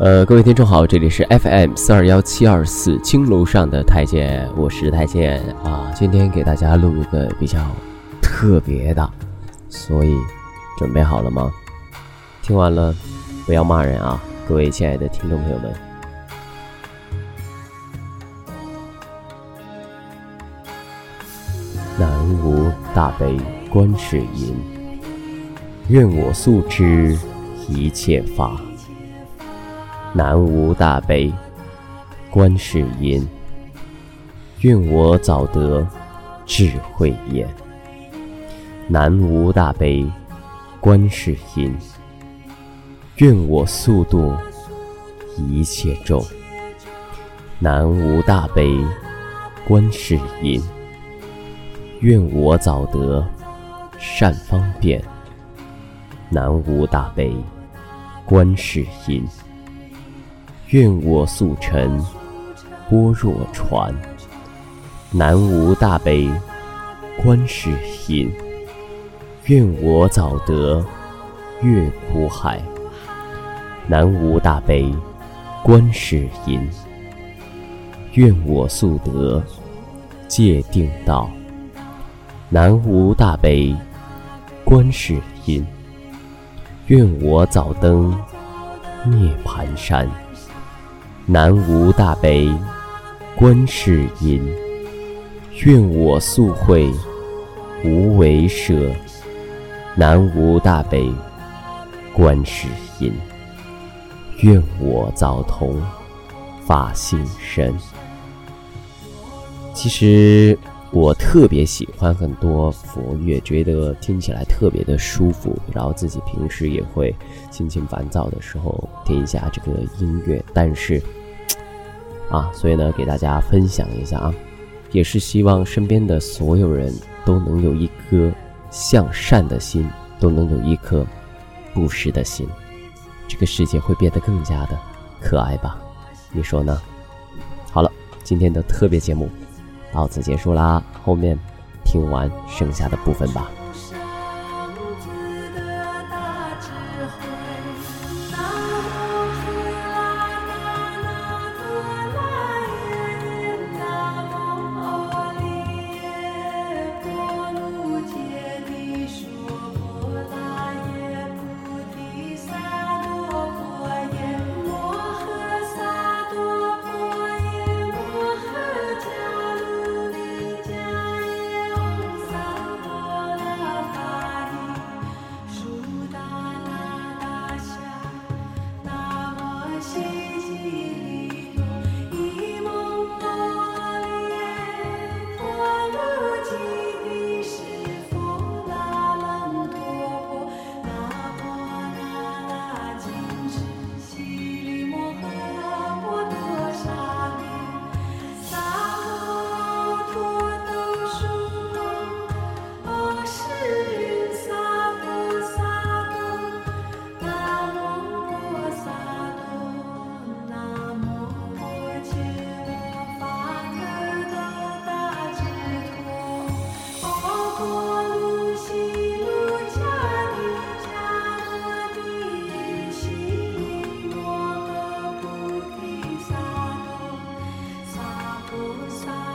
呃，各位听众好，这里是 FM 四二幺七二四青楼上的太监，我是太监啊。今天给大家录一个比较特别的，所以准备好了吗？听完了不要骂人啊，各位亲爱的听众朋友们。南无大悲观世音，愿我速知一切法。南无大悲观世音，愿我早得智慧眼。南无大悲观世音，愿我速度一切众。南无大悲观世音，愿我早得善方便。南无大悲观世音。愿我速成般若船，南无大悲观世音。愿我早得越苦海，南无大悲观世音。愿我速得界定道，南无大悲观世音。愿我早登涅盘山。南无大悲观世音，愿我速会无为舍。南无大悲观世音，愿我早同法性身。其实我特别喜欢很多佛乐，觉得听起来特别的舒服。然后自己平时也会心情烦躁的时候听一下这个音乐，但是。啊，所以呢，给大家分享一下啊，也是希望身边的所有人都能有一颗向善的心，都能有一颗布施的心，这个世界会变得更加的可爱吧？你说呢？好了，今天的特别节目到此结束啦，后面听完剩下的部分吧。side.